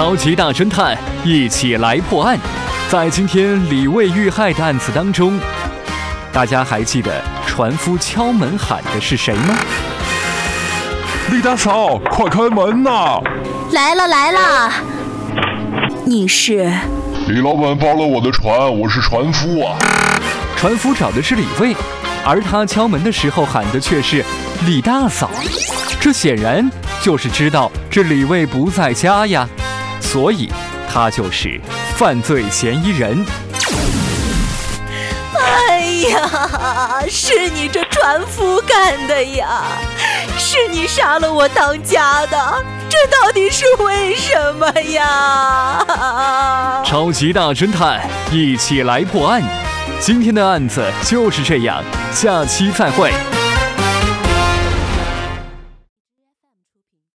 超级大侦探，一起来破案。在今天李卫遇害的案子当中，大家还记得船夫敲门喊的是谁吗？李大嫂，快开门呐！来了来了，你是？李老板包了我的船，我是船夫啊。船夫找的是李卫，而他敲门的时候喊的却是李大嫂，这显然就是知道这李卫不在家呀，所以他就是犯罪嫌疑人。哎呀，是你这船夫干的呀！是你杀了我当家的，这到底是为什么呀？超级大侦探，一起来破案。今天的案子就是这样，下期再会。